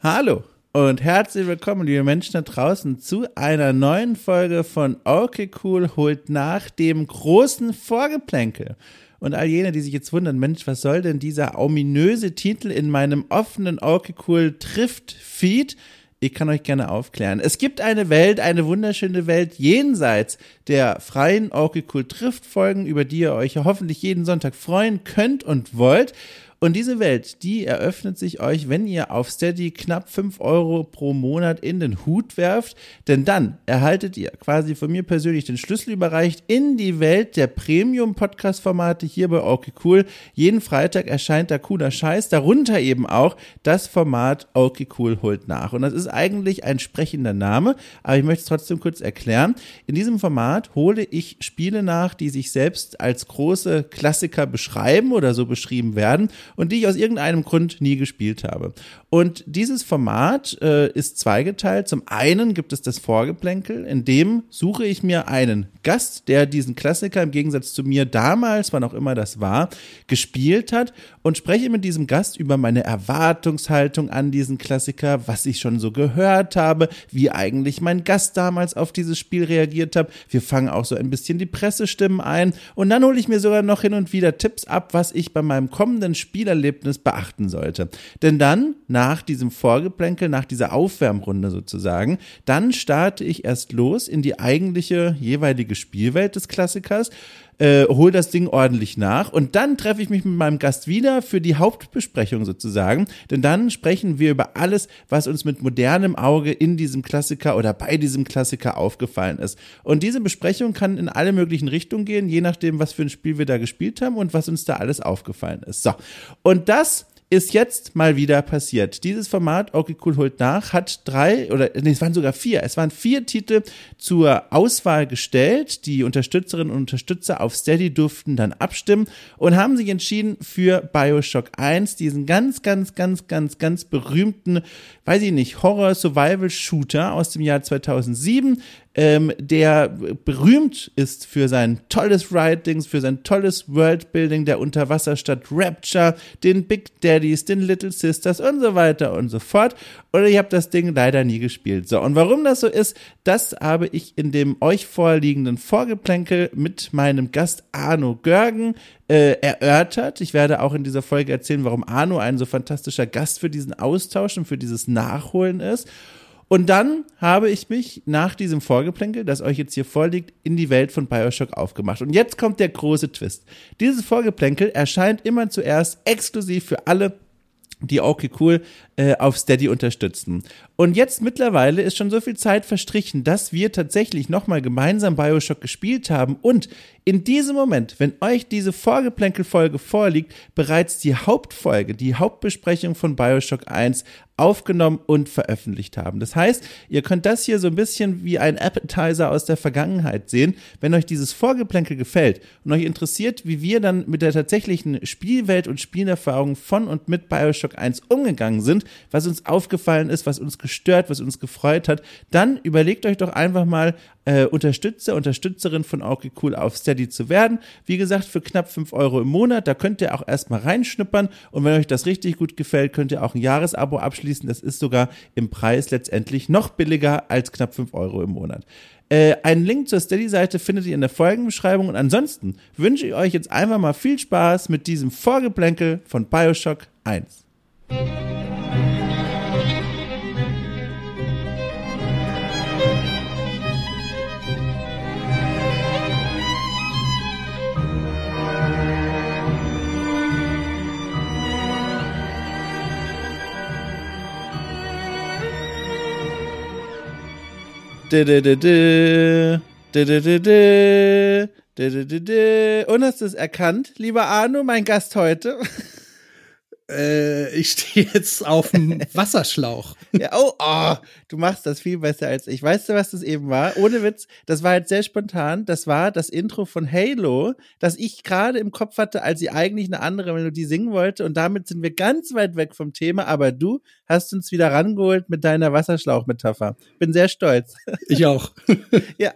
Hallo und herzlich willkommen, liebe Menschen da draußen, zu einer neuen Folge von Okay Cool holt nach dem großen Vorgeplänkel. Und all jene, die sich jetzt wundern, Mensch, was soll denn dieser ominöse Titel in meinem offenen Okay Cool trifft Feed? Ich kann euch gerne aufklären. Es gibt eine Welt, eine wunderschöne Welt jenseits der freien Okay Cool trifft Folgen, über die ihr euch hoffentlich jeden Sonntag freuen könnt und wollt. Und diese Welt, die eröffnet sich euch, wenn ihr auf Steady knapp fünf Euro pro Monat in den Hut werft. Denn dann erhaltet ihr quasi von mir persönlich den Schlüssel überreicht in die Welt der Premium-Podcast-Formate hier bei Okay Cool. Jeden Freitag erscheint da cooler Scheiß. Darunter eben auch das Format Okay Cool holt nach. Und das ist eigentlich ein sprechender Name, aber ich möchte es trotzdem kurz erklären. In diesem Format hole ich Spiele nach, die sich selbst als große Klassiker beschreiben oder so beschrieben werden und die ich aus irgendeinem Grund nie gespielt habe. Und dieses Format äh, ist zweigeteilt. Zum einen gibt es das Vorgeplänkel, in dem suche ich mir einen Gast, der diesen Klassiker im Gegensatz zu mir damals, wann auch immer das war, gespielt hat und spreche mit diesem Gast über meine Erwartungshaltung an diesen Klassiker, was ich schon so gehört habe, wie eigentlich mein Gast damals auf dieses Spiel reagiert hat. Wir fangen auch so ein bisschen die Pressestimmen ein und dann hole ich mir sogar noch hin und wieder Tipps ab, was ich bei meinem kommenden Spiel Spielerlebnis beachten sollte. Denn dann, diesem Vorgeplänkel, nach dieser Aufwärmrunde sozusagen, dann starte ich erst los in die eigentliche jeweilige Spielwelt des Klassikers, äh, hol das Ding ordentlich nach und dann treffe ich mich mit meinem Gast wieder für die Hauptbesprechung sozusagen, denn dann sprechen wir über alles, was uns mit modernem Auge in diesem Klassiker oder bei diesem Klassiker aufgefallen ist. Und diese Besprechung kann in alle möglichen Richtungen gehen, je nachdem, was für ein Spiel wir da gespielt haben und was uns da alles aufgefallen ist. So. Und das ist jetzt mal wieder passiert. Dieses Format, okay, cool, holt nach, hat drei oder nee, es waren sogar vier. Es waren vier Titel zur Auswahl gestellt. Die Unterstützerinnen und Unterstützer auf Steady durften dann abstimmen und haben sich entschieden für Bioshock 1, diesen ganz, ganz, ganz, ganz, ganz berühmten, weiß ich nicht, Horror-Survival-Shooter aus dem Jahr 2007, ähm, der berühmt ist für sein tolles Writing, für sein tolles Worldbuilding der Unterwasserstadt Rapture, den Big Daddies, den Little Sisters und so weiter und so fort. Und ich habe das Ding leider nie gespielt. So, und warum das so ist, das habe ich in dem euch vorliegenden Vorgeplänkel mit meinem Gast Arno Görgen äh, erörtert. Ich werde auch in dieser Folge erzählen, warum Arno ein so fantastischer Gast für diesen Austausch und für dieses Nachholen ist. Und dann habe ich mich nach diesem Vorgeplänkel, das euch jetzt hier vorliegt, in die Welt von Bioshock aufgemacht. Und jetzt kommt der große Twist. Dieses Vorgeplänkel erscheint immer zuerst exklusiv für alle, die okay cool äh, auf Steady unterstützen. Und jetzt mittlerweile ist schon so viel Zeit verstrichen, dass wir tatsächlich nochmal gemeinsam Bioshock gespielt haben und in diesem Moment, wenn euch diese Vorgeplänkelfolge vorliegt, bereits die Hauptfolge, die Hauptbesprechung von Bioshock 1 aufgenommen und veröffentlicht haben. Das heißt, ihr könnt das hier so ein bisschen wie ein Appetizer aus der Vergangenheit sehen. Wenn euch dieses Vorgeplänkel gefällt und euch interessiert, wie wir dann mit der tatsächlichen Spielwelt und Spielerfahrung von und mit Bioshock 1 umgegangen sind, was uns aufgefallen ist, was uns gestört, was uns gefreut hat, dann überlegt euch doch einfach mal, äh, Unterstützer, Unterstützerin von okay Cool auf Steady zu werden. Wie gesagt, für knapp fünf Euro im Monat, da könnt ihr auch erstmal reinschnuppern und wenn euch das richtig gut gefällt, könnt ihr auch ein Jahresabo abschließen. Das ist sogar im Preis letztendlich noch billiger als knapp fünf Euro im Monat. Äh, einen Link zur Steady-Seite findet ihr in der Folgenbeschreibung und ansonsten wünsche ich euch jetzt einfach mal viel Spaß mit diesem Vorgeplänkel von Bioshock 1. Und hast du es erkannt, lieber Arno, mein Gast heute? Äh, ich stehe jetzt auf dem Wasserschlauch. ja, oh, oh, du machst das viel besser als ich. Weißt du, was das eben war? Ohne Witz, das war jetzt sehr spontan. Das war das Intro von Halo, das ich gerade im Kopf hatte, als sie eigentlich eine andere Melodie singen wollte. Und damit sind wir ganz weit weg vom Thema. Aber du hast uns wieder rangeholt mit deiner Wasserschlauchmetapher. Bin sehr stolz. Ich auch. ja,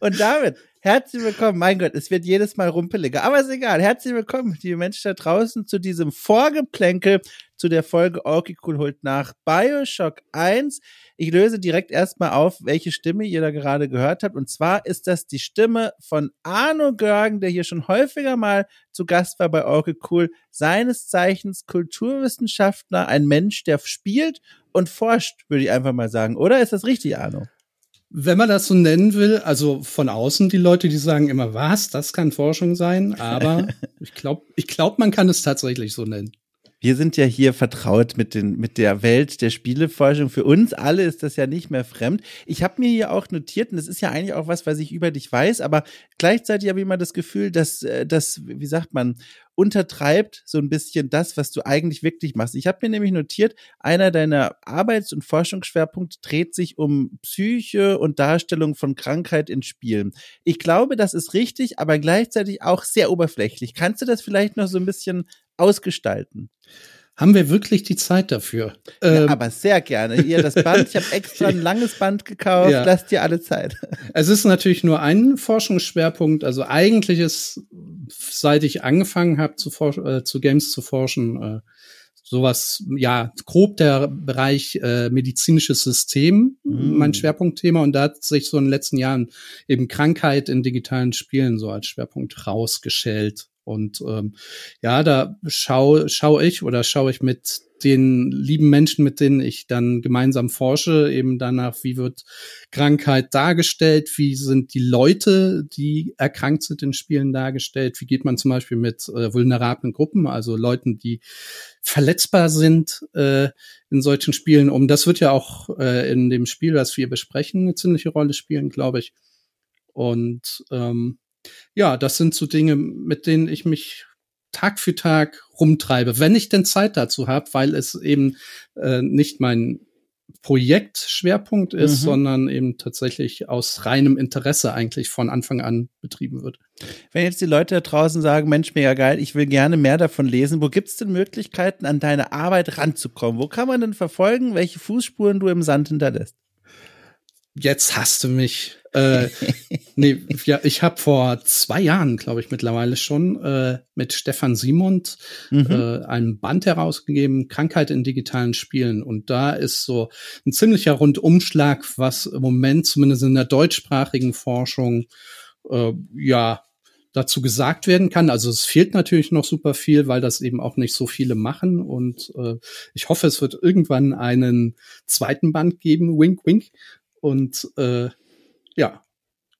und damit Herzlich willkommen. Mein Gott, es wird jedes Mal rumpeliger. Aber ist egal. Herzlich willkommen, liebe Menschen da draußen, zu diesem Vorgeplänkel zu der Folge Okay Cool holt nach Bioshock 1. Ich löse direkt erstmal auf, welche Stimme ihr da gerade gehört habt. Und zwar ist das die Stimme von Arno Görgen, der hier schon häufiger mal zu Gast war bei Okay Cool. Seines Zeichens Kulturwissenschaftler, ein Mensch, der spielt und forscht, würde ich einfach mal sagen. Oder ist das richtig, Arno? Wenn man das so nennen will, also von außen die Leute, die sagen immer, was, das kann Forschung sein, aber ich glaube, ich glaube, man kann es tatsächlich so nennen. Wir sind ja hier vertraut mit, den, mit der Welt der Spieleforschung. Für uns alle ist das ja nicht mehr fremd. Ich habe mir hier auch notiert, und das ist ja eigentlich auch was, was ich über dich weiß, aber gleichzeitig habe ich immer das Gefühl, dass äh, das, wie sagt man, untertreibt so ein bisschen das, was du eigentlich wirklich machst. Ich habe mir nämlich notiert, einer deiner Arbeits- und Forschungsschwerpunkte dreht sich um Psyche und Darstellung von Krankheit in Spielen. Ich glaube, das ist richtig, aber gleichzeitig auch sehr oberflächlich. Kannst du das vielleicht noch so ein bisschen ausgestalten? Haben wir wirklich die Zeit dafür? Ja, ähm, aber sehr gerne. Hier das Band, ich habe extra ein langes Band gekauft, ja. lasst dir alle Zeit. Es ist natürlich nur ein Forschungsschwerpunkt. Also eigentlich ist, seit ich angefangen habe zu, äh, zu Games zu forschen, äh, sowas, ja, grob der Bereich äh, medizinisches System, mm. mein Schwerpunktthema. Und da hat sich so in den letzten Jahren eben Krankheit in digitalen Spielen so als Schwerpunkt rausgeschält. Und ähm, ja, da schaue schau ich oder schaue ich mit den lieben Menschen, mit denen ich dann gemeinsam forsche, eben danach, wie wird Krankheit dargestellt, wie sind die Leute, die erkrankt sind in Spielen dargestellt, wie geht man zum Beispiel mit äh, vulnerablen Gruppen, also Leuten, die verletzbar sind äh, in solchen Spielen um. Das wird ja auch äh, in dem Spiel, das wir besprechen, eine ziemliche Rolle spielen, glaube ich. Und ähm, ja, das sind so Dinge, mit denen ich mich Tag für Tag rumtreibe, wenn ich denn Zeit dazu habe, weil es eben äh, nicht mein Projektschwerpunkt ist, mhm. sondern eben tatsächlich aus reinem Interesse eigentlich von Anfang an betrieben wird. Wenn jetzt die Leute da draußen sagen, Mensch, mega geil, ich will gerne mehr davon lesen, wo gibt's denn Möglichkeiten, an deine Arbeit ranzukommen? Wo kann man denn verfolgen, welche Fußspuren du im Sand hinterlässt? Jetzt hast du mich. Äh, nee, ja, ich habe vor zwei Jahren, glaube ich, mittlerweile schon äh, mit Stefan Simond mhm. äh, ein Band herausgegeben, Krankheit in digitalen Spielen. Und da ist so ein ziemlicher Rundumschlag, was im Moment zumindest in der deutschsprachigen Forschung äh, ja dazu gesagt werden kann. Also es fehlt natürlich noch super viel, weil das eben auch nicht so viele machen. Und äh, ich hoffe, es wird irgendwann einen zweiten Band geben, wink, wink, und äh, ja,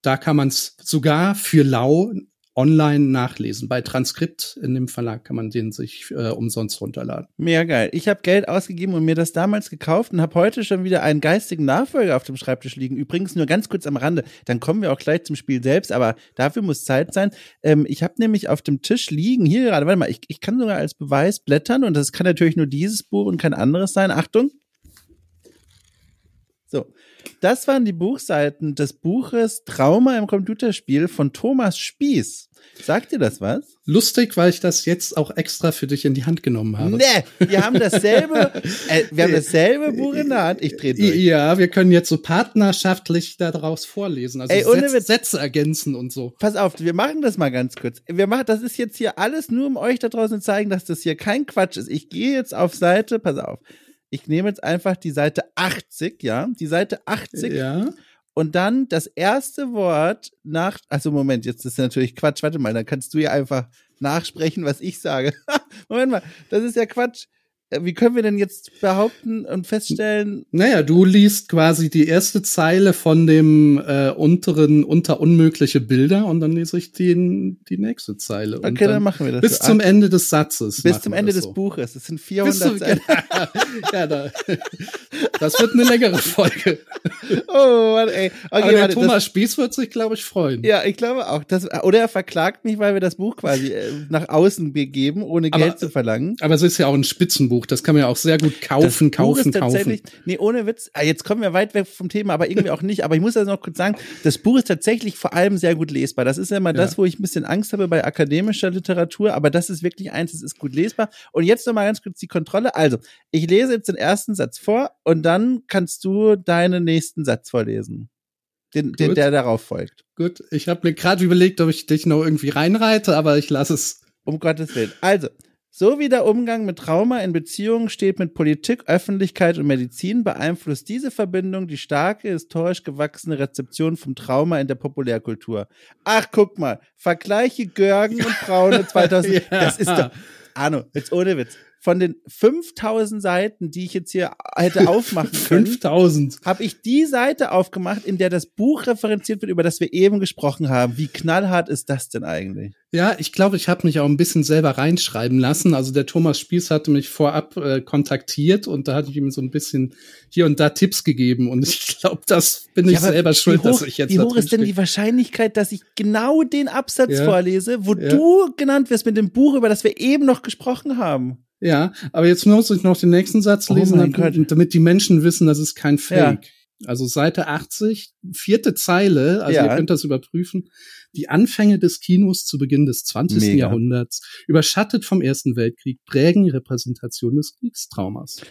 da kann man es sogar für lau online nachlesen. Bei Transkript in dem Verlag kann man den sich äh, umsonst runterladen. Mega geil. Ich habe Geld ausgegeben und mir das damals gekauft und habe heute schon wieder einen geistigen Nachfolger auf dem Schreibtisch liegen. Übrigens nur ganz kurz am Rande, dann kommen wir auch gleich zum Spiel selbst, aber dafür muss Zeit sein. Ähm, ich habe nämlich auf dem Tisch liegen, hier gerade, warte mal, ich, ich kann sogar als Beweis blättern und das kann natürlich nur dieses Buch und kein anderes sein. Achtung. So, das waren die Buchseiten des Buches Trauma im Computerspiel von Thomas Spieß. Sagt dir das was? Lustig, weil ich das jetzt auch extra für dich in die Hand genommen habe. Nee, wir haben dasselbe, äh, wir haben dasselbe Buch in der Hand. Ich drehe durch. Ja, wir können jetzt so partnerschaftlich daraus vorlesen, also Ey, Sätze, Sätze ergänzen und so. Pass auf, wir machen das mal ganz kurz. Wir machen, das ist jetzt hier alles nur, um euch da draußen zu zeigen, dass das hier kein Quatsch ist. Ich gehe jetzt auf Seite, pass auf, ich nehme jetzt einfach die Seite 80, ja, die Seite 80. Ja. Und dann das erste Wort nach, also Moment, jetzt ist natürlich Quatsch, warte mal, dann kannst du ja einfach nachsprechen, was ich sage. Moment mal, das ist ja Quatsch. Äh, wie können wir denn jetzt behaupten und feststellen? Naja, du liest quasi die erste Zeile von dem äh, unteren unter unmögliche Bilder und dann lese ich die, die nächste Zeile. Okay, dann, dann, machen wir das. Bis so. zum Ende des Satzes. Bis zum Ende des so. Buches. Das sind 400 zum, Seiten. ja, da, das wird eine längere Folge. Oh Mann, ey. Okay, Aber der warte, Thomas das, Spieß wird sich, glaube ich, freuen. Ja, ich glaube auch. Das, oder er verklagt mich, weil wir das Buch quasi äh, nach außen begeben, ohne Geld aber, zu verlangen. Aber es ist ja auch ein Spitzenbuch. Buch. Das kann man ja auch sehr gut kaufen, das kaufen, Buch ist kaufen. Nee, ohne Witz. Ah, jetzt kommen wir weit weg vom Thema, aber irgendwie auch nicht. Aber ich muss das noch kurz sagen, das Buch ist tatsächlich vor allem sehr gut lesbar. Das ist ja immer ja. das, wo ich ein bisschen Angst habe bei akademischer Literatur, aber das ist wirklich eins, das ist gut lesbar. Und jetzt noch mal ganz kurz die Kontrolle. Also, ich lese jetzt den ersten Satz vor und dann kannst du deinen nächsten Satz vorlesen. Den, den der darauf folgt. Gut, ich habe mir gerade überlegt, ob ich dich noch irgendwie reinreite, aber ich lasse es. Um Gottes Willen. Also, So wie der Umgang mit Trauma in Beziehungen steht mit Politik, Öffentlichkeit und Medizin, beeinflusst diese Verbindung die starke, historisch gewachsene Rezeption vom Trauma in der Populärkultur. Ach, guck mal, vergleiche Görgen und Braune 2000. ja. Das ist doch, Arno, jetzt ohne Witz von den 5000 Seiten, die ich jetzt hier hätte aufmachen können, 5000 habe ich die Seite aufgemacht, in der das Buch referenziert wird, über das wir eben gesprochen haben. Wie knallhart ist das denn eigentlich? Ja, ich glaube, ich habe mich auch ein bisschen selber reinschreiben lassen. Also der Thomas Spieß hatte mich vorab äh, kontaktiert und da hatte ich ihm so ein bisschen hier und da Tipps gegeben und ich glaube, das bin ich ja, selber schuld, hoch, dass ich jetzt Wie hoch ist denn die Wahrscheinlichkeit, dass ich genau den Absatz ja. vorlese, wo ja. du genannt wirst mit dem Buch, über das wir eben noch gesprochen haben? Ja, aber jetzt muss ich noch den nächsten Satz oh lesen, damit, damit, die Menschen wissen, das ist kein Fake. Ja. Also Seite 80, vierte Zeile, also ja. ihr könnt das überprüfen. Die Anfänge des Kinos zu Beginn des 20. Mega. Jahrhunderts, überschattet vom Ersten Weltkrieg, prägen Repräsentation des Kriegstraumas.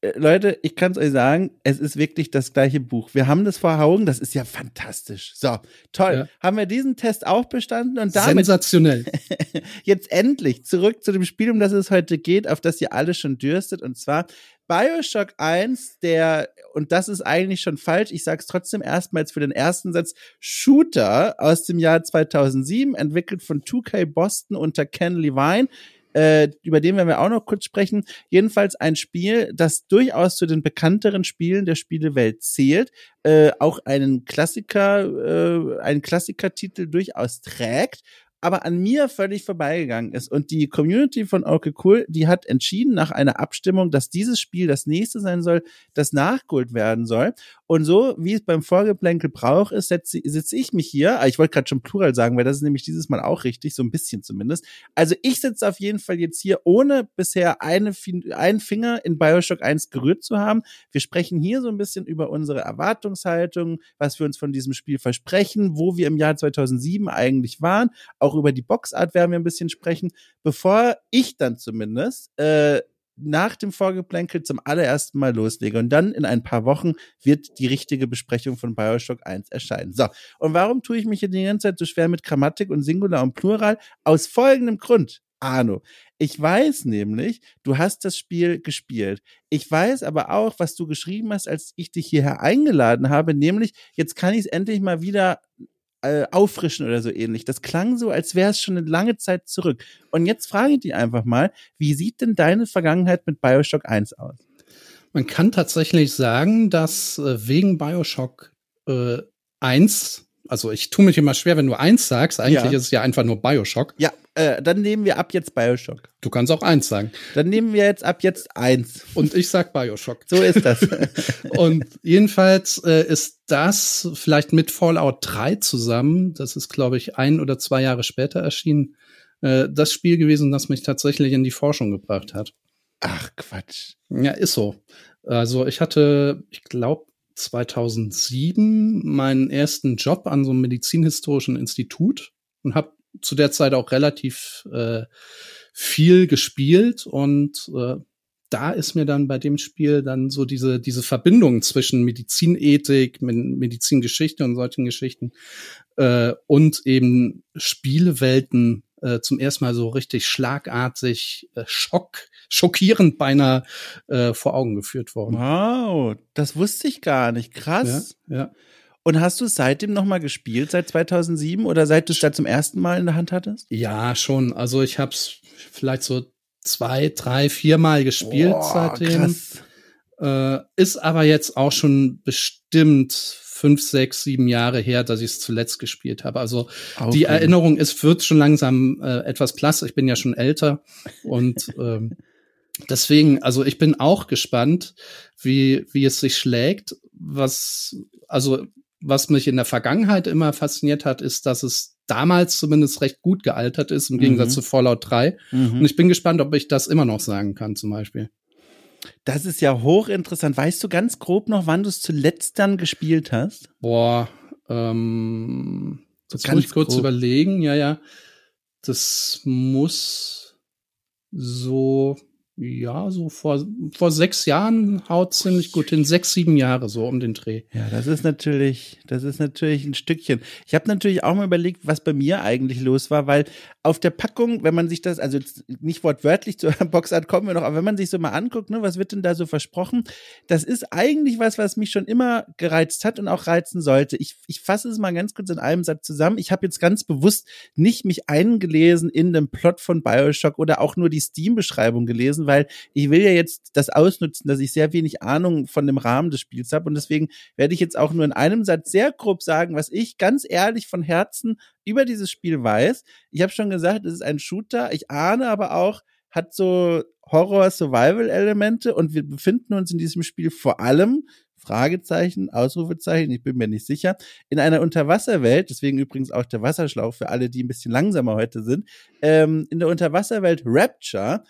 Äh, Leute, ich kann es euch sagen, es ist wirklich das gleiche Buch. Wir haben das vor Augen, das ist ja fantastisch. So, toll. Ja. Haben wir diesen Test auch bestanden und damit sensationell. jetzt endlich zurück zu dem Spiel, um das es heute geht, auf das ihr alle schon dürstet und zwar BioShock 1, der und das ist eigentlich schon falsch, ich sage es trotzdem erstmals für den ersten Satz, Shooter aus dem Jahr 2007, entwickelt von 2K Boston unter Ken Levine äh, über den werden wir auch noch kurz sprechen. Jedenfalls ein Spiel, das durchaus zu den bekannteren Spielen der Spielewelt zählt, äh, auch einen Klassiker, äh, einen Klassikertitel durchaus trägt aber an mir völlig vorbeigegangen ist. Und die Community von Okay Cool, die hat entschieden nach einer Abstimmung, dass dieses Spiel das nächste sein soll, das nachgeholt werden soll. Und so, wie es beim Vorgeplänkel Brauch ist, sitze sitz ich mich hier, ah, ich wollte gerade schon Plural sagen, weil das ist nämlich dieses Mal auch richtig, so ein bisschen zumindest. Also ich sitze auf jeden Fall jetzt hier, ohne bisher eine, einen Finger in Bioshock 1 gerührt zu haben. Wir sprechen hier so ein bisschen über unsere Erwartungshaltung, was wir uns von diesem Spiel versprechen, wo wir im Jahr 2007 eigentlich waren, auch auch über die Boxart werden wir ein bisschen sprechen, bevor ich dann zumindest äh, nach dem Vorgeplänkel zum allerersten Mal loslege. Und dann in ein paar Wochen wird die richtige Besprechung von Bioshock 1 erscheinen. So, und warum tue ich mich hier die ganze Zeit so schwer mit Grammatik und Singular und Plural? Aus folgendem Grund. Arno. Ich weiß nämlich, du hast das Spiel gespielt. Ich weiß aber auch, was du geschrieben hast, als ich dich hierher eingeladen habe, nämlich jetzt kann ich es endlich mal wieder äh, auffrischen oder so ähnlich. Das klang so, als wäre es schon eine lange Zeit zurück. Und jetzt frage ich dich einfach mal, wie sieht denn deine Vergangenheit mit Bioshock 1 aus? Man kann tatsächlich sagen, dass äh, wegen Bioshock äh, 1 also ich tue mich immer schwer, wenn du eins sagst. Eigentlich ja. ist es ja einfach nur Bioshock. Ja, äh, dann nehmen wir ab jetzt Bioshock. Du kannst auch eins sagen. Dann nehmen wir jetzt ab jetzt eins. Und ich sag Bioshock. So ist das. und jedenfalls äh, ist das vielleicht mit Fallout 3 zusammen, das ist, glaube ich, ein oder zwei Jahre später erschienen, äh, das Spiel gewesen, das mich tatsächlich in die Forschung gebracht hat. Ach, Quatsch. Ja, ist so. Also ich hatte, ich glaube, 2007 meinen ersten Job an so einem medizinhistorischen Institut und habe zu der Zeit auch relativ äh, viel gespielt und äh, da ist mir dann bei dem Spiel dann so diese, diese Verbindung zwischen Medizinethik, Medizingeschichte und solchen Geschichten äh, und eben Spielewelten äh, zum ersten Mal so richtig schlagartig, äh, schock, schockierend beinahe äh, vor Augen geführt worden. Wow, das wusste ich gar nicht. Krass. Ja. ja. Und hast du seitdem noch mal gespielt, seit 2007 oder seit du es da zum ersten Mal in der Hand hattest? Ja, schon. Also ich habe es vielleicht so zwei, drei, vier Mal gespielt Boah, seitdem. Krass. Äh, ist aber jetzt auch schon bestimmt fünf, sechs, sieben Jahre her, dass ich es zuletzt gespielt habe. Also okay. die Erinnerung ist, wird schon langsam äh, etwas blass. Ich bin ja schon älter und ähm, deswegen, also ich bin auch gespannt, wie, wie es sich schlägt. Was, also was mich in der Vergangenheit immer fasziniert hat, ist, dass es damals zumindest recht gut gealtert ist, im Gegensatz mhm. zu Fallout 3. Mhm. Und ich bin gespannt, ob ich das immer noch sagen kann, zum Beispiel. Das ist ja hochinteressant. Weißt du ganz grob noch, wann du es zuletzt dann gespielt hast? Boah, ähm, so das muss ich kurz grob. überlegen. Ja, ja. Das muss so ja, so vor, vor sechs Jahren haut ziemlich gut hin. Sechs, sieben Jahre so um den Dreh. Ja, das ist natürlich, das ist natürlich ein Stückchen. Ich habe natürlich auch mal überlegt, was bei mir eigentlich los war, weil auf der Packung, wenn man sich das, also nicht wortwörtlich zur Boxart kommen wir noch, aber wenn man sich so mal anguckt, ne, was wird denn da so versprochen? Das ist eigentlich was, was mich schon immer gereizt hat und auch reizen sollte. Ich, ich fasse es mal ganz kurz in einem Satz zusammen. Ich habe jetzt ganz bewusst nicht mich eingelesen in den Plot von Bioshock oder auch nur die Steam-Beschreibung gelesen, weil ich will ja jetzt das ausnutzen, dass ich sehr wenig Ahnung von dem Rahmen des Spiels habe und deswegen werde ich jetzt auch nur in einem Satz sehr grob sagen, was ich ganz ehrlich von Herzen über dieses Spiel weiß. Ich habe schon gesagt, es ist ein Shooter. Ich ahne aber auch, hat so Horror-Survival-Elemente und wir befinden uns in diesem Spiel vor allem Fragezeichen, Ausrufezeichen, ich bin mir nicht sicher, in einer Unterwasserwelt, deswegen übrigens auch der Wasserschlauch für alle, die ein bisschen langsamer heute sind, ähm, in der Unterwasserwelt Rapture.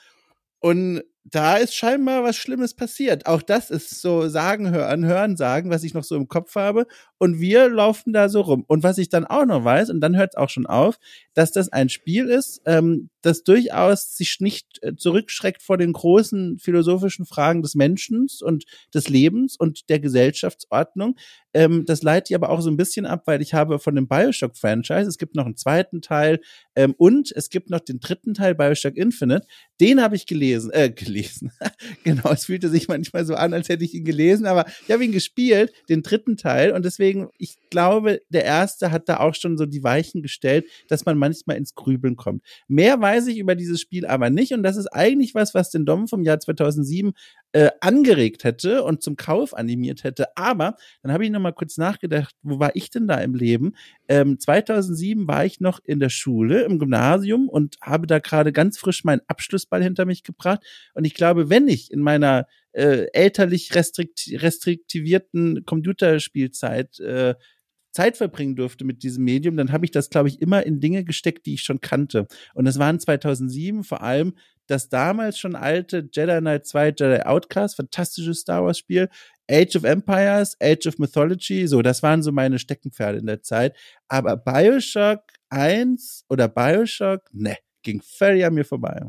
Und da ist scheinbar was Schlimmes passiert. Auch das ist so sagen, hören, hören, sagen, was ich noch so im Kopf habe. Und wir laufen da so rum. Und was ich dann auch noch weiß, und dann hört es auch schon auf, dass das ein Spiel ist, ähm, das durchaus sich nicht äh, zurückschreckt vor den großen philosophischen Fragen des Menschen und des Lebens und der Gesellschaftsordnung. Ähm, das leite ich aber auch so ein bisschen ab, weil ich habe von dem Bioshock-Franchise, es gibt noch einen zweiten Teil ähm, und es gibt noch den dritten Teil, Bioshock Infinite. Den habe ich gelesen, äh, gelesen. genau, es fühlte sich manchmal so an, als hätte ich ihn gelesen, aber ich habe ihn gespielt, den dritten Teil und deswegen, ich glaube, der erste hat da auch schon so die Weichen gestellt, dass man manchmal ins Grübeln kommt. Mehr weiß ich über dieses Spiel aber nicht und das ist eigentlich was, was den Dom vom Jahr 2007 äh, angeregt hätte und zum Kauf animiert hätte. Aber dann habe ich noch mal kurz nachgedacht, wo war ich denn da im Leben? Ähm, 2007 war ich noch in der Schule, im Gymnasium und habe da gerade ganz frisch meinen Abschlussball hinter mich gebracht. Und ich glaube, wenn ich in meiner äh, elterlich restrikt restriktivierten Computerspielzeit äh, Zeit verbringen durfte mit diesem Medium, dann habe ich das, glaube ich, immer in Dinge gesteckt, die ich schon kannte. Und das waren 2007 vor allem das damals schon alte Jedi Knight 2 Jedi Outcast, fantastisches Star Wars Spiel, Age of Empires, Age of Mythology, so, das waren so meine Steckenpferde in der Zeit. Aber Bioshock 1 oder Bioshock, ne, ging völlig an mir vorbei.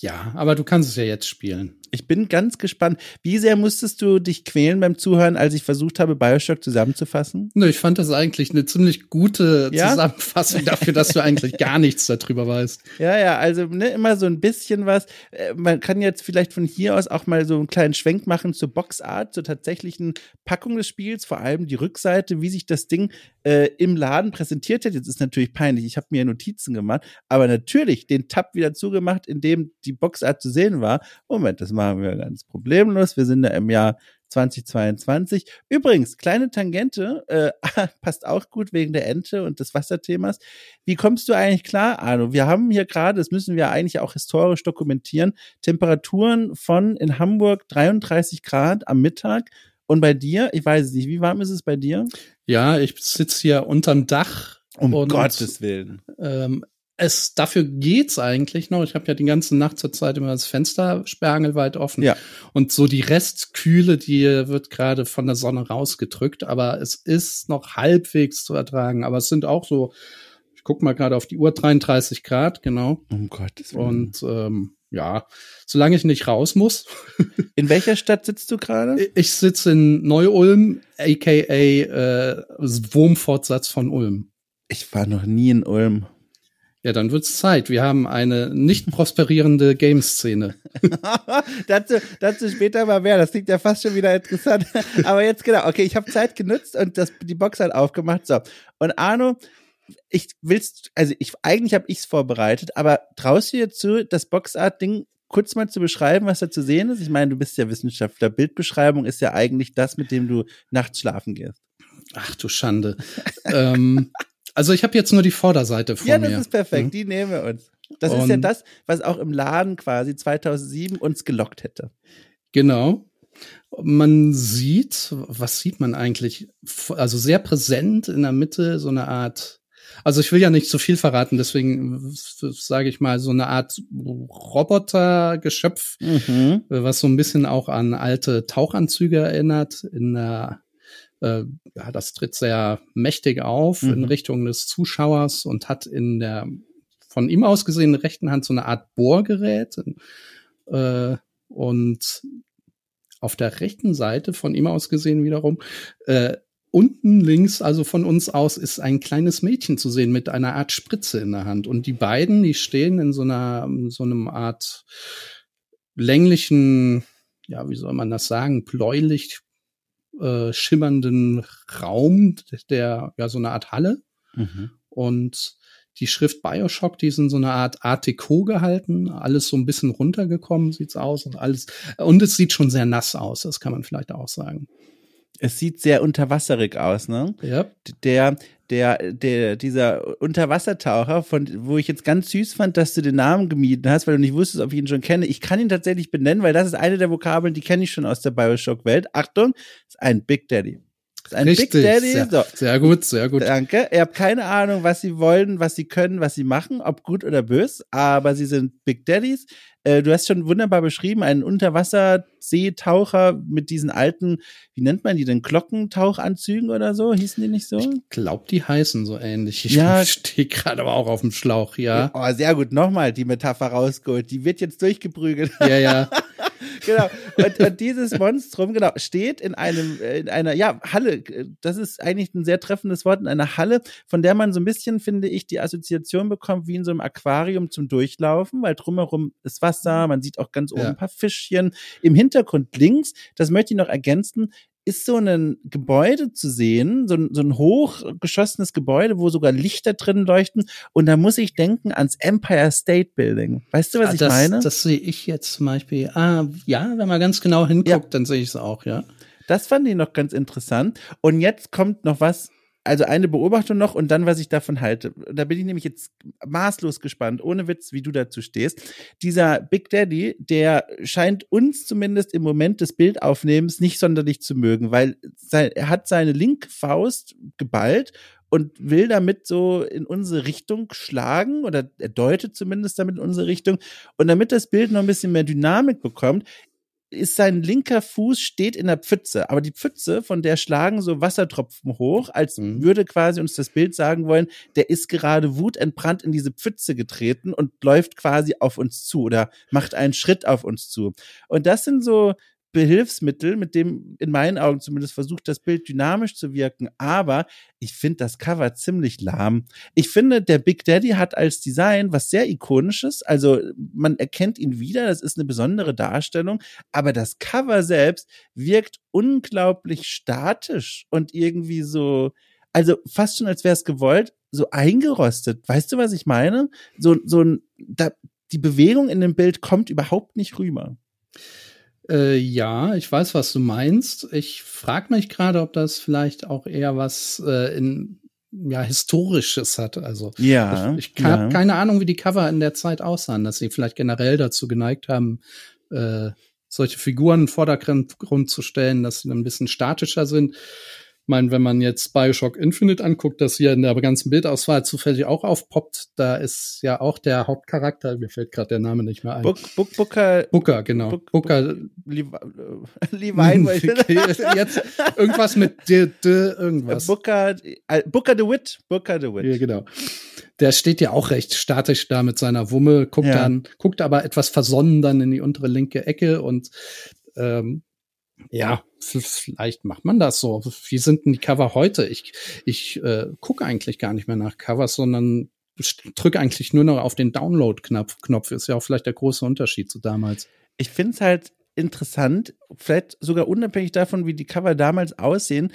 Ja, aber du kannst es ja jetzt spielen. Ich bin ganz gespannt. Wie sehr musstest du dich quälen beim Zuhören, als ich versucht habe, Bioshock zusammenzufassen? Nö, ich fand das eigentlich eine ziemlich gute ja? Zusammenfassung dafür, dass du eigentlich gar nichts darüber weißt. Ja, ja, also ne, immer so ein bisschen was. Äh, man kann jetzt vielleicht von hier aus auch mal so einen kleinen Schwenk machen zur Boxart, zur tatsächlichen Packung des Spiels, vor allem die Rückseite, wie sich das Ding äh, im Laden präsentiert hat. Jetzt ist natürlich peinlich, ich habe mir Notizen gemacht, aber natürlich den Tab wieder zugemacht, in dem die Boxart zu sehen war. Moment, das machen wir ganz problemlos. Wir sind da im Jahr 2022. Übrigens, kleine Tangente, äh, passt auch gut wegen der Ente und des Wasserthemas. Wie kommst du eigentlich klar, Arno? Wir haben hier gerade, das müssen wir eigentlich auch historisch dokumentieren, Temperaturen von in Hamburg 33 Grad am Mittag. Und bei dir, ich weiß es nicht, wie warm ist es bei dir? Ja, ich sitze hier unterm Dach. Um und, Gottes Willen. Ähm, es dafür geht's eigentlich noch. Ich habe ja die ganze Nacht zur Zeit immer das Fenster sperrangelweit offen. Ja. Und so die Restkühle, die wird gerade von der Sonne rausgedrückt, aber es ist noch halbwegs zu ertragen. Aber es sind auch so, ich guck mal gerade auf die Uhr, 33 Grad, genau. Um Gottes Willen. Und ähm, ja, solange ich nicht raus muss. In welcher Stadt sitzt du gerade? Ich sitze in Neu-Ulm, aka äh, Wurmfortsatz von Ulm. Ich war noch nie in Ulm. Ja, dann wird's Zeit. Wir haben eine nicht prosperierende Game-Szene. dazu, dazu später mal mehr. Das klingt ja fast schon wieder interessant. Aber jetzt genau. Okay, ich habe Zeit genutzt und das, die Box hat aufgemacht. So. Und Arno, ich willst, also ich, eigentlich habe ich's vorbereitet, aber traust du dir zu, das Boxart-Ding kurz mal zu beschreiben, was da zu sehen ist? Ich meine, du bist ja Wissenschaftler. Bildbeschreibung ist ja eigentlich das, mit dem du nachts schlafen gehst. Ach du Schande. ähm, also ich habe jetzt nur die Vorderseite vor mir. Ja, das mir. ist perfekt. Mhm. Die nehmen wir uns. Das Und ist ja das, was auch im Laden quasi 2007 uns gelockt hätte. Genau. Man sieht, was sieht man eigentlich? Also sehr präsent in der Mitte so eine Art also ich will ja nicht zu viel verraten, deswegen sage ich mal so eine Art Robotergeschöpf, mhm. was so ein bisschen auch an alte Tauchanzüge erinnert in der äh, ja, das tritt sehr mächtig auf mhm. in Richtung des Zuschauers und hat in der von ihm aus gesehenen rechten Hand so eine Art Bohrgerät. Äh, und auf der rechten Seite von ihm aus gesehen wiederum äh, unten links, also von uns aus, ist ein kleines Mädchen zu sehen mit einer Art Spritze in der Hand. Und die beiden, die stehen in so einer, so einem Art länglichen, ja, wie soll man das sagen, bläulich äh, schimmernden Raum, der, ja, so eine Art Halle. Mhm. Und die Schrift Bioshock, die ist in so einer Art Art Deco gehalten, alles so ein bisschen runtergekommen sieht's aus und alles. Und es sieht schon sehr nass aus, das kann man vielleicht auch sagen. Es sieht sehr unterwasserig aus, ne? Ja. Der, der, der, dieser Unterwassertaucher, von, wo ich jetzt ganz süß fand, dass du den Namen gemieden hast, weil du nicht wusstest, ob ich ihn schon kenne. Ich kann ihn tatsächlich benennen, weil das ist eine der Vokabeln, die kenne ich schon aus der Bioshock-Welt. Achtung, ist ein Big Daddy. Ein Richtig, Big Daddy. Sehr, so. sehr gut, sehr gut. Danke. Ihr habt keine Ahnung, was sie wollen, was sie können, was sie machen, ob gut oder bös, aber sie sind Big Daddies. Äh, du hast schon wunderbar beschrieben, einen Unterwasserseetaucher mit diesen alten, wie nennt man die denn, Glockentauchanzügen oder so? Hießen die nicht so? Ich glaube, die heißen so ähnlich. Ich ja. stehe gerade aber auch auf dem Schlauch, ja. Oh, sehr gut. Nochmal die Metapher rausgeholt. Die wird jetzt durchgeprügelt. Ja, ja. genau. Und, und, dieses Monstrum, genau, steht in einem, äh, in einer, ja, Halle. Das ist eigentlich ein sehr treffendes Wort, in einer Halle, von der man so ein bisschen, finde ich, die Assoziation bekommt, wie in so einem Aquarium zum Durchlaufen, weil drumherum ist Wasser, man sieht auch ganz oben ja. ein paar Fischchen. Im Hintergrund links, das möchte ich noch ergänzen, ist so ein Gebäude zu sehen, so ein, so ein hochgeschossenes Gebäude, wo sogar Lichter drin leuchten. Und da muss ich denken ans Empire State Building. Weißt du, was ah, ich das, meine? Das sehe ich jetzt zum Beispiel. Ah, ja, wenn man ganz genau hinguckt, ja. dann sehe ich es auch, ja. Das fand ich noch ganz interessant. Und jetzt kommt noch was, also eine Beobachtung noch und dann, was ich davon halte. Da bin ich nämlich jetzt maßlos gespannt, ohne Witz, wie du dazu stehst. Dieser Big Daddy, der scheint uns zumindest im Moment des Bildaufnehmens nicht sonderlich zu mögen, weil sein, er hat seine linke Faust geballt und will damit so in unsere Richtung schlagen oder er deutet zumindest damit in unsere Richtung. Und damit das Bild noch ein bisschen mehr Dynamik bekommt, ist sein linker Fuß steht in der Pfütze, aber die Pfütze, von der schlagen so Wassertropfen hoch, als mhm. würde quasi uns das Bild sagen wollen, der ist gerade wutentbrannt in diese Pfütze getreten und läuft quasi auf uns zu oder macht einen Schritt auf uns zu. Und das sind so Behilfsmittel, mit dem in meinen Augen zumindest versucht, das Bild dynamisch zu wirken. Aber ich finde das Cover ziemlich lahm. Ich finde, der Big Daddy hat als Design was sehr ikonisches. Also man erkennt ihn wieder. Das ist eine besondere Darstellung. Aber das Cover selbst wirkt unglaublich statisch und irgendwie so, also fast schon als wäre es gewollt, so eingerostet. Weißt du, was ich meine? So, so ein, da, die Bewegung in dem Bild kommt überhaupt nicht rüber. Äh, ja, ich weiß, was du meinst. Ich frage mich gerade, ob das vielleicht auch eher was äh, in ja historisches hat. Also ja, ich, ich habe ja. keine Ahnung, wie die Cover in der Zeit aussahen, dass sie vielleicht generell dazu geneigt haben, äh, solche Figuren in den Vordergrund zu stellen, dass sie dann ein bisschen statischer sind meine, wenn man jetzt Bioshock Infinite anguckt, das hier in der ganzen Bildauswahl zufällig auch aufpoppt, da ist ja auch der Hauptcharakter, mir fällt gerade der Name nicht mehr ein. Book, Book, Booker. Booker, genau. Book, Booker. Levine. jetzt irgendwas mit de, de, irgendwas. Booker, äh, Booker the Wit. Booker the Wit. Ja, genau. Der steht ja auch recht statisch da mit seiner Wumme, guckt ja. dann, guckt aber etwas versonnen dann in die untere linke Ecke und ähm, ja, vielleicht macht man das so. Wie sind denn die Cover heute? Ich, ich äh, gucke eigentlich gar nicht mehr nach Covers, sondern drücke eigentlich nur noch auf den Download-Knopf. Knopf ist ja auch vielleicht der große Unterschied zu damals. Ich finde es halt interessant, vielleicht sogar unabhängig davon, wie die Cover damals aussehen.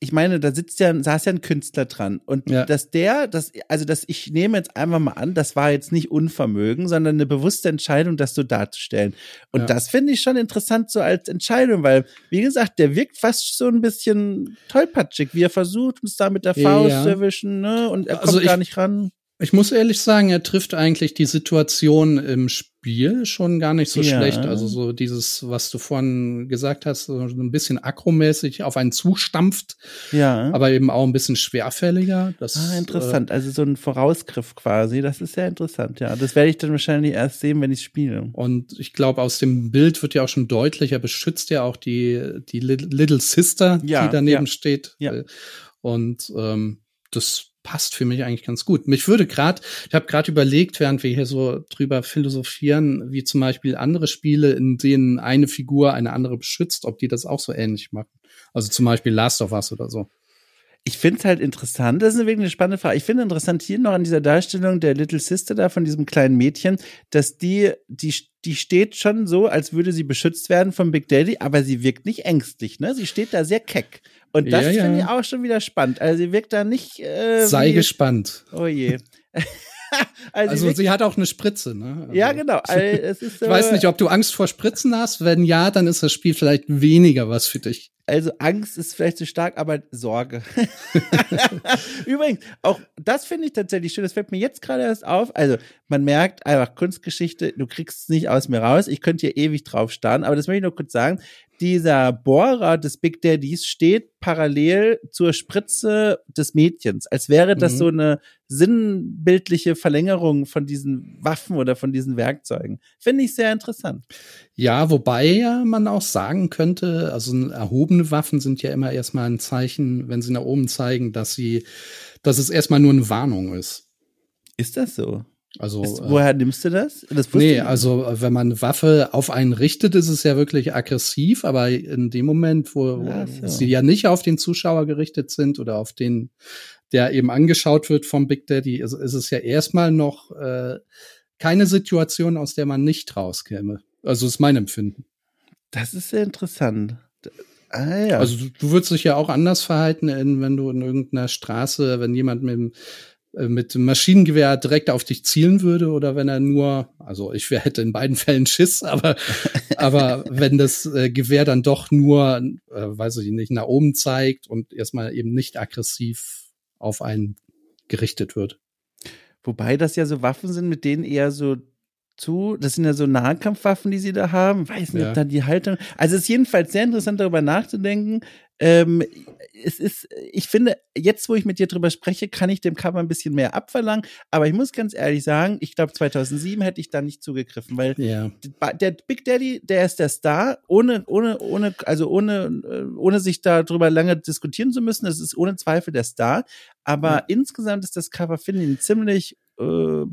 Ich meine, da sitzt ja, saß ja ein Künstler dran. Und ja. dass der, das, also dass ich nehme jetzt einfach mal an, das war jetzt nicht Unvermögen, sondern eine bewusste Entscheidung, das so darzustellen. Und ja. das finde ich schon interessant so als Entscheidung, weil, wie gesagt, der wirkt fast so ein bisschen tollpatschig, wie er versucht, uns da mit der Faust ja. zu erwischen, ne? Und er also kommt gar nicht ran. Ich muss ehrlich sagen, er trifft eigentlich die Situation im Spiel schon gar nicht so ja. schlecht. Also so dieses, was du vorhin gesagt hast, so ein bisschen akromäßig auf einen zustampft. Ja. Aber eben auch ein bisschen schwerfälliger. Das, ah, interessant. Äh, also so ein Vorausgriff quasi. Das ist sehr interessant, ja. Das werde ich dann wahrscheinlich erst sehen, wenn ich spiele. Und ich glaube, aus dem Bild wird ja auch schon deutlich, er beschützt ja auch die, die Little Sister, ja, die daneben steht. Ja. Und ähm, das passt für mich eigentlich ganz gut. Mich würde gerade, ich habe gerade überlegt, während wir hier so drüber philosophieren, wie zum Beispiel andere Spiele, in denen eine Figur eine andere beschützt, ob die das auch so ähnlich machen. Also zum Beispiel Last of Us oder so. Ich finde es halt interessant, das ist wirklich eine spannende Frage. Ich finde interessant hier noch an dieser Darstellung der Little Sister da von diesem kleinen Mädchen, dass die, die, die steht schon so, als würde sie beschützt werden vom Big Daddy, aber sie wirkt nicht ängstlich, ne? Sie steht da sehr keck. Und das ja, ja. finde ich auch schon wieder spannend. Also sie wirkt da nicht. Äh, Sei wie, gespannt. Oh je. also, also sie hat auch eine Spritze, ne? Also, ja, genau. Also, so, ich weiß nicht, ob du Angst vor Spritzen hast. Wenn ja, dann ist das Spiel vielleicht weniger was für dich. Also Angst ist vielleicht zu stark, aber Sorge. Übrigens, auch das finde ich tatsächlich schön. Das fällt mir jetzt gerade erst auf. Also man merkt einfach Kunstgeschichte, du kriegst es nicht aus mir raus. Ich könnte hier ewig drauf starren, aber das möchte ich nur kurz sagen dieser Bohrer des Big Daddies steht parallel zur Spritze des Mädchens, als wäre das mhm. so eine sinnbildliche Verlängerung von diesen Waffen oder von diesen Werkzeugen. Finde ich sehr interessant. Ja, wobei ja man auch sagen könnte, also erhobene Waffen sind ja immer erstmal ein Zeichen, wenn sie nach oben zeigen, dass sie, dass es erstmal nur eine Warnung ist. Ist das so? Also ist, woher äh, nimmst du das? das nee, also wenn man Waffe auf einen richtet, ist es ja wirklich aggressiv, aber in dem Moment, wo so. sie ja nicht auf den Zuschauer gerichtet sind oder auf den, der eben angeschaut wird vom Big Daddy, ist, ist es ja erstmal noch äh, keine Situation, aus der man nicht rauskäme. Also ist mein Empfinden. Das ist sehr interessant. Ah, ja. Also du, würdest dich ja auch anders verhalten, wenn du in irgendeiner Straße, wenn jemand mit dem äh, mit dem Maschinengewehr direkt auf dich zielen würde oder wenn er nur, also ich hätte in beiden Fällen Schiss, aber, aber wenn das äh, Gewehr dann doch nur, äh, weiß ich nicht, nach oben zeigt und erstmal eben nicht aggressiv auf einen gerichtet wird. Wobei das ja so Waffen sind, mit denen eher so zu, das sind ja so Nahkampfwaffen, die sie da haben. Weiß nicht, ja. ob da die Haltung. Also es ist jedenfalls sehr interessant, darüber nachzudenken, ähm, es ist, ich finde, jetzt, wo ich mit dir drüber spreche, kann ich dem Cover ein bisschen mehr abverlangen. Aber ich muss ganz ehrlich sagen, ich glaube, 2007 hätte ich da nicht zugegriffen, weil ja. der Big Daddy, der ist der Star, ohne, ohne, ohne, also ohne, äh, ohne sich darüber lange diskutieren zu müssen. Das ist ohne Zweifel der Star. Aber ja. insgesamt ist das Cover, finde ich, ziemlich äh,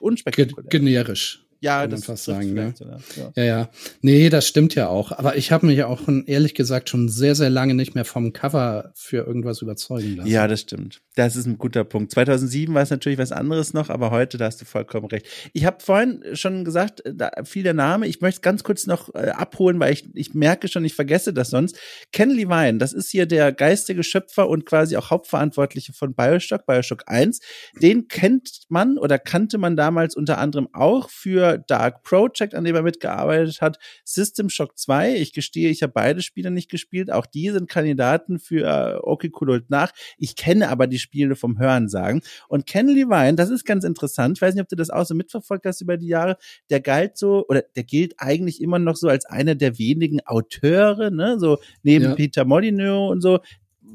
unspektakulär. Generisch ja, kann man fast sagen. Ne? Ja. ja, ja. Nee, das stimmt ja auch. Aber ich habe mich auch ehrlich gesagt schon sehr, sehr lange nicht mehr vom Cover für irgendwas überzeugen lassen. Ja, das stimmt. Das ist ein guter Punkt. 2007 war es natürlich was anderes noch, aber heute, da hast du vollkommen recht. Ich habe vorhin schon gesagt, da fiel der Name. Ich möchte ganz kurz noch äh, abholen, weil ich, ich merke schon, ich vergesse das sonst. Ken Levine, das ist hier der geistige Schöpfer und quasi auch Hauptverantwortliche von Bioshock, Bioshock 1. Den kennt man oder kannte man damals unter anderem auch für Dark Project, an dem er mitgearbeitet hat, System Shock 2. Ich gestehe, ich habe beide Spiele nicht gespielt. Auch die sind Kandidaten für äh, Okay Cool und nach. Ich kenne aber die Spiele vom Hören sagen. Und Ken Levine, das ist ganz interessant. Ich weiß nicht, ob du das auch so mitverfolgt hast über die Jahre. Der galt so, oder der gilt eigentlich immer noch so als einer der wenigen Auteure, ne, so neben ja. Peter Molyneux und so,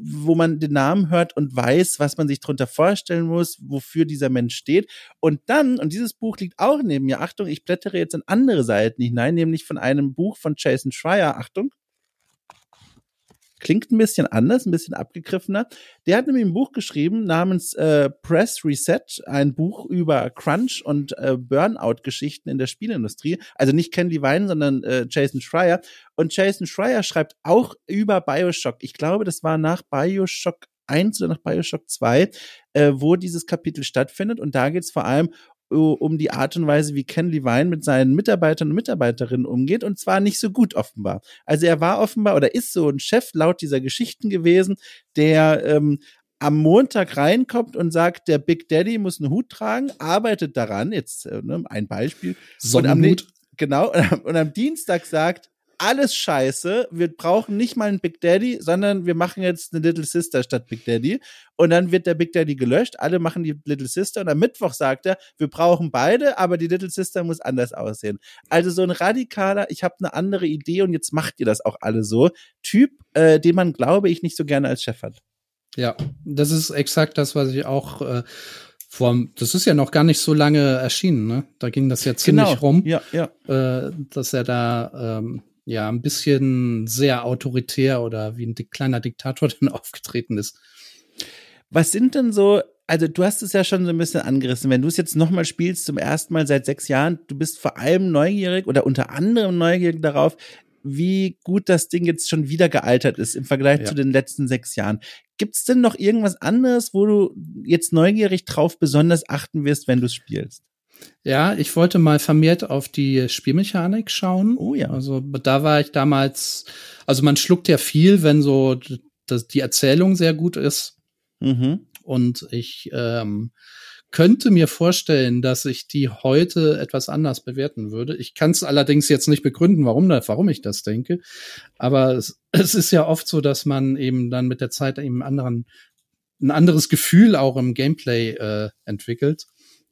wo man den Namen hört und weiß, was man sich darunter vorstellen muss, wofür dieser Mensch steht. Und dann, und dieses Buch liegt auch neben mir, Achtung, ich blättere jetzt in andere Seiten hinein, nämlich von einem Buch von Jason Schreier, Achtung, klingt ein bisschen anders, ein bisschen abgegriffener. Der hat nämlich ein Buch geschrieben namens äh, Press Reset, ein Buch über Crunch und äh, Burnout-Geschichten in der Spielindustrie. Also nicht Ken Levine, sondern äh, Jason Schreier. Und Jason Schreier schreibt auch über Bioshock. Ich glaube, das war nach Bioshock 1 oder nach Bioshock 2, äh, wo dieses Kapitel stattfindet. Und da geht es vor allem um die Art und Weise, wie Ken Levine mit seinen Mitarbeitern und Mitarbeiterinnen umgeht und zwar nicht so gut offenbar. Also er war offenbar oder ist so ein Chef laut dieser Geschichten gewesen, der ähm, am Montag reinkommt und sagt, der Big Daddy muss einen Hut tragen, arbeitet daran, jetzt äh, ne, ein Beispiel. Sonnenhut. Genau, und am, und am Dienstag sagt, alles scheiße. Wir brauchen nicht mal einen Big Daddy, sondern wir machen jetzt eine Little Sister statt Big Daddy. Und dann wird der Big Daddy gelöscht. Alle machen die Little Sister. Und am Mittwoch sagt er, wir brauchen beide, aber die Little Sister muss anders aussehen. Also so ein radikaler, ich habe eine andere Idee und jetzt macht ihr das auch alle so. Typ, äh, den man, glaube ich, nicht so gerne als Chef hat. Ja, das ist exakt das, was ich auch äh, vor, das ist ja noch gar nicht so lange erschienen, ne? Da ging das ja ziemlich genau. rum, ja, ja. Äh, dass er da ähm, ja ein bisschen sehr autoritär oder wie ein kleiner Diktator dann aufgetreten ist. Was sind denn so also du hast es ja schon so ein bisschen angerissen. Wenn du es jetzt nochmal spielst zum ersten Mal seit sechs Jahren, du bist vor allem neugierig oder unter anderem neugierig darauf, wie gut das Ding jetzt schon wieder gealtert ist im Vergleich ja. zu den letzten sechs Jahren. Gibt es denn noch irgendwas anderes, wo du jetzt neugierig drauf besonders achten wirst, wenn du es spielst? Ja, ich wollte mal vermehrt auf die Spielmechanik schauen. Oh ja. Also da war ich damals, also man schluckt ja viel, wenn so dass die Erzählung sehr gut ist. Mhm. Und ich ähm, könnte mir vorstellen, dass ich die heute etwas anders bewerten würde. Ich kann es allerdings jetzt nicht begründen, warum, warum ich das denke. Aber es, es, ist ja oft so, dass man eben dann mit der Zeit eben anderen, ein anderes Gefühl auch im Gameplay äh, entwickelt.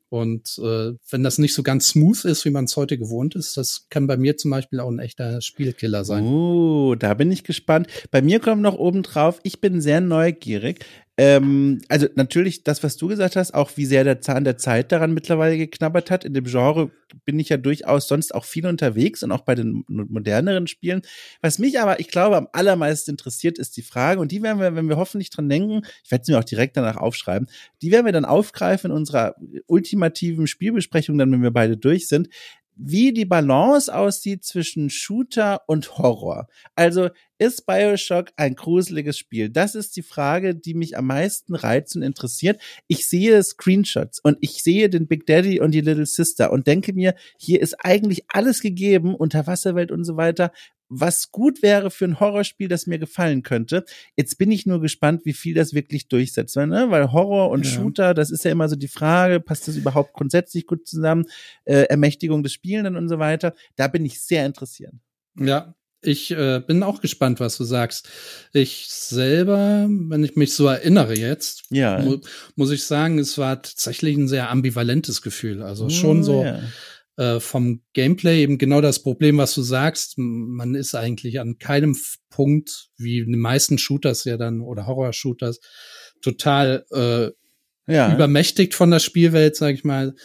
Und äh, wenn das nicht so ganz smooth ist, wie man es heute gewohnt ist, das kann bei mir zum Beispiel auch ein echter Spielkiller sein. Oh, da bin ich gespannt. Bei mir kommt noch oben drauf, ich bin sehr neugierig. Ähm, also natürlich das, was du gesagt hast, auch wie sehr der Zahn der Zeit daran mittlerweile geknabbert hat. In dem Genre bin ich ja durchaus sonst auch viel unterwegs und auch bei den moderneren Spielen. Was mich aber, ich glaube, am allermeisten interessiert, ist die Frage, und die werden wir, wenn wir hoffentlich dran denken, ich werde es mir auch direkt danach aufschreiben, die werden wir dann aufgreifen in unserer ultimativen Spielbesprechung, dann, wenn wir beide durch sind wie die Balance aussieht zwischen Shooter und Horror. Also ist Bioshock ein gruseliges Spiel? Das ist die Frage, die mich am meisten reizt und interessiert. Ich sehe Screenshots und ich sehe den Big Daddy und die Little Sister und denke mir, hier ist eigentlich alles gegeben, Unterwasserwelt und so weiter, was gut wäre für ein Horrorspiel, das mir gefallen könnte. Jetzt bin ich nur gespannt, wie viel das wirklich durchsetzt, ne? weil Horror und ja. Shooter, das ist ja immer so die Frage, passt das überhaupt grundsätzlich gut zusammen, äh, Ermächtigung des Spielenden und so weiter. Da bin ich sehr interessiert. Ja, ich äh, bin auch gespannt, was du sagst. Ich selber, wenn ich mich so erinnere jetzt, ja. mu muss ich sagen, es war tatsächlich ein sehr ambivalentes Gefühl. Also oh, schon so ja. Äh, vom Gameplay eben genau das Problem, was du sagst. Man ist eigentlich an keinem Punkt, wie die meisten Shooters ja dann oder Horror-Shooters, total äh, ja. übermächtigt von der Spielwelt, sag ich mal.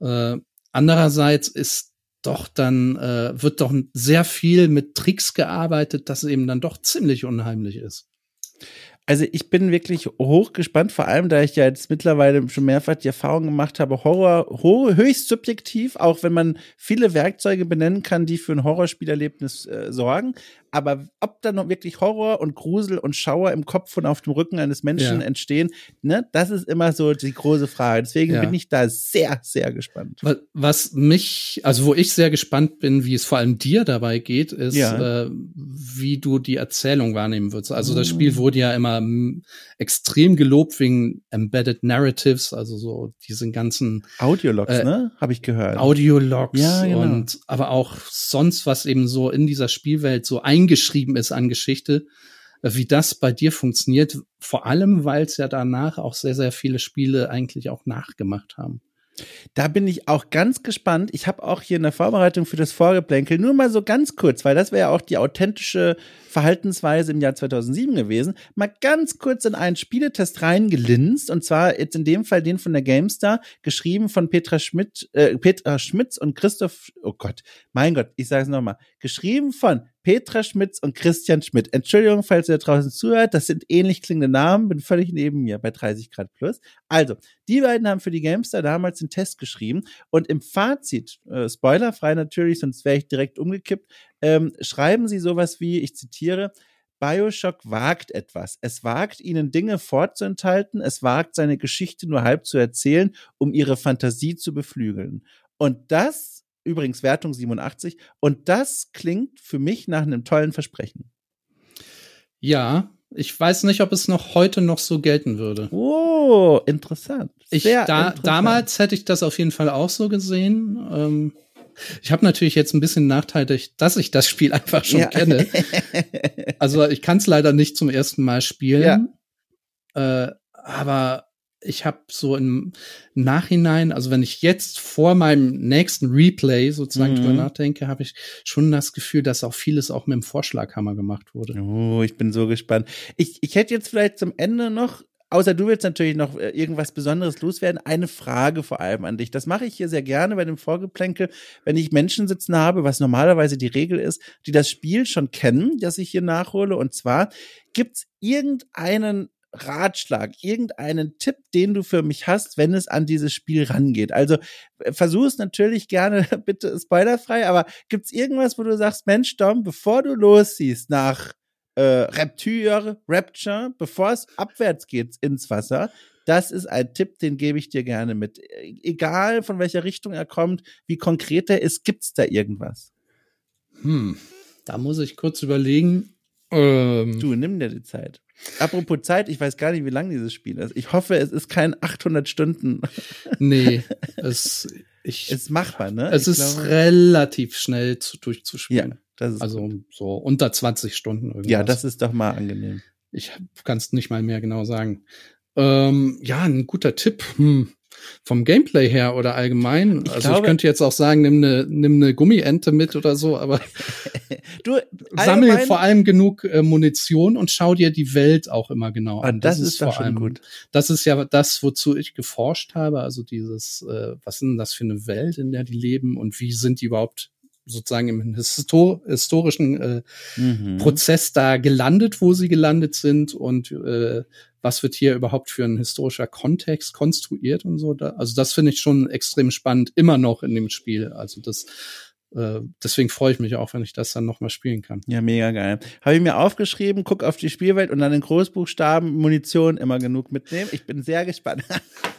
Äh, andererseits ist doch dann äh, wird doch sehr viel mit Tricks gearbeitet, dass es eben dann doch ziemlich unheimlich ist. Also ich bin wirklich hochgespannt, vor allem da ich ja jetzt mittlerweile schon mehrfach die Erfahrung gemacht habe, Horror ho höchst subjektiv, auch wenn man viele Werkzeuge benennen kann, die für ein Horrorspielerlebnis äh, sorgen. Aber ob da noch wirklich Horror und Grusel und Schauer im Kopf und auf dem Rücken eines Menschen ja. entstehen, ne, das ist immer so die große Frage. Deswegen ja. bin ich da sehr, sehr gespannt. Was mich, also wo ich sehr gespannt bin, wie es vor allem dir dabei geht, ist, ja. äh, wie du die Erzählung wahrnehmen würdest. Also das Spiel oh. wurde ja immer extrem gelobt wegen Embedded Narratives, also so diesen ganzen Audiologs, äh, ne? Habe ich gehört. Audiologs ja, genau. und aber auch sonst was eben so in dieser Spielwelt so ein eingeschrieben ist an Geschichte, äh, wie das bei dir funktioniert. Vor allem, weil es ja danach auch sehr, sehr viele Spiele eigentlich auch nachgemacht haben. Da bin ich auch ganz gespannt. Ich habe auch hier in der Vorbereitung für das Vorgeplänkel nur mal so ganz kurz, weil das wäre ja auch die authentische Verhaltensweise im Jahr 2007 gewesen, mal ganz kurz in einen Spieletest reingelinst und zwar jetzt in dem Fall den von der GameStar, geschrieben von Petra Schmidt, äh, Petra Schmitz und Christoph, oh Gott, mein Gott, ich sage es nochmal, geschrieben von Petra Schmitz und Christian Schmidt. Entschuldigung, falls ihr da draußen zuhört, das sind ähnlich klingende Namen, bin völlig neben mir bei 30 Grad plus. Also, die beiden haben für die Gamestar damals den Test geschrieben und im Fazit, äh, spoilerfrei natürlich, sonst wäre ich direkt umgekippt, ähm, schreiben sie sowas wie, ich zitiere, Bioshock wagt etwas. Es wagt, ihnen Dinge vorzuenthalten, es wagt, seine Geschichte nur halb zu erzählen, um ihre Fantasie zu beflügeln. Und das Übrigens Wertung 87. Und das klingt für mich nach einem tollen Versprechen. Ja, ich weiß nicht, ob es noch heute noch so gelten würde. Oh, interessant. Ich, da, interessant. Damals hätte ich das auf jeden Fall auch so gesehen. Ähm, ich habe natürlich jetzt ein bisschen nachteilig, dass ich das Spiel einfach schon ja. kenne. Also ich kann es leider nicht zum ersten Mal spielen. Ja. Äh, aber ich habe so im Nachhinein, also wenn ich jetzt vor meinem nächsten Replay sozusagen mhm. drüber nachdenke, habe ich schon das Gefühl, dass auch vieles auch mit dem Vorschlaghammer gemacht wurde. Oh, ich bin so gespannt. Ich, ich hätte jetzt vielleicht zum Ende noch Außer du willst natürlich noch äh, irgendwas Besonderes loswerden. Eine Frage vor allem an dich. Das mache ich hier sehr gerne bei dem Vorgeplänkel, wenn ich Menschen sitzen habe, was normalerweise die Regel ist, die das Spiel schon kennen, das ich hier nachhole. Und zwar gibt's irgendeinen Ratschlag, irgendeinen Tipp, den du für mich hast, wenn es an dieses Spiel rangeht. Also äh, versuch es natürlich gerne, bitte spoilerfrei, aber gibt's irgendwas, wo du sagst, Mensch, Dom, bevor du losziehst nach äh, Rapture, Rapture, bevor es abwärts geht ins Wasser, das ist ein Tipp, den gebe ich dir gerne mit. E-, egal von welcher Richtung er kommt, wie konkret er ist, gibt's da irgendwas? Hm, da muss ich kurz überlegen. Ähm, du, nimm dir die Zeit. Apropos Zeit, ich weiß gar nicht, wie lang dieses Spiel ist. Ich hoffe, es ist kein 800 Stunden. Nee, es, ich, ist machbar, ne? Es ich ist glaube, relativ schnell zu, durchzuspielen. Ja, das ist also gut. so unter 20 Stunden irgendwas. Ja, das ist doch mal angenehm. Ich kann es nicht mal mehr genau sagen. Ähm, ja, ein guter Tipp. Hm. Vom Gameplay her oder allgemein. Ich also glaube- ich könnte jetzt auch sagen, nimm eine nimm ne Gummiente mit oder so, aber Du, sammel vor allem genug äh, Munition und schau dir die Welt auch immer genau Ah, an. das ist doch schon gut. Das ist ja das, wozu ich geforscht habe. Also dieses, äh, was ist denn das für eine Welt, in der die leben und wie sind die überhaupt sozusagen im Histor historischen äh, Mhm. Prozess da gelandet, wo sie gelandet sind und äh, was wird hier überhaupt für ein historischer Kontext konstruiert und so. Da, also das finde ich schon extrem spannend, immer noch in dem Spiel. Also das, äh, deswegen freue ich mich auch, wenn ich das dann nochmal spielen kann. Ja, mega geil. Habe ich mir aufgeschrieben, guck auf die Spielwelt und dann in Großbuchstaben Munition immer genug mitnehmen. Ich bin sehr gespannt.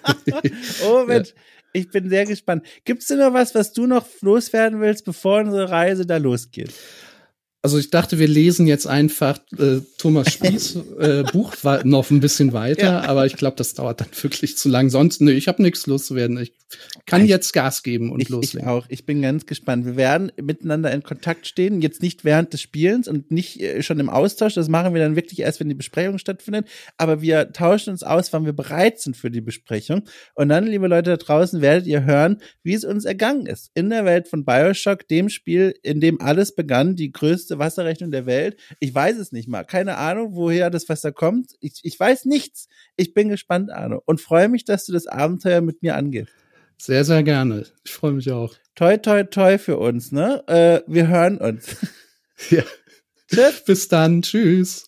oh Mensch, ich bin sehr gespannt. Gibt's denn noch was, was du noch loswerden willst, bevor unsere Reise da losgeht? Also ich dachte, wir lesen jetzt einfach äh, Thomas Spieß äh, Buch noch ein bisschen weiter, Ja. aber ich glaube, das dauert dann wirklich zu lang. Sonst, nö, ich habe nichts loszuwerden. Ich kann Ich- jetzt Gas geben und Ich, ich loslegen. auch. Ich bin ganz gespannt. Wir werden miteinander in Kontakt stehen, jetzt nicht während des Spielens und nicht äh, schon im Austausch. Das machen wir dann wirklich erst, wenn die Besprechung stattfindet. Aber wir tauschen uns aus, wann wir bereit sind für die Besprechung. Und dann, liebe Leute da draußen, werdet ihr hören, wie es uns ergangen ist. In der Welt von Bioshock, dem Spiel, in dem alles begann, die größte Wasserrechnung der Welt. Ich weiß es nicht mal. Keine Ahnung, woher das Wasser kommt. Ich, ich weiß nichts. Ich bin gespannt, Arno. Und freue mich, dass du das Abenteuer mit mir angehst. Sehr, sehr gerne. Ich freue mich auch. toi, toi, toi für uns, ne? Äh, wir hören uns. Ja. Tschüss. Bis dann. Tschüss.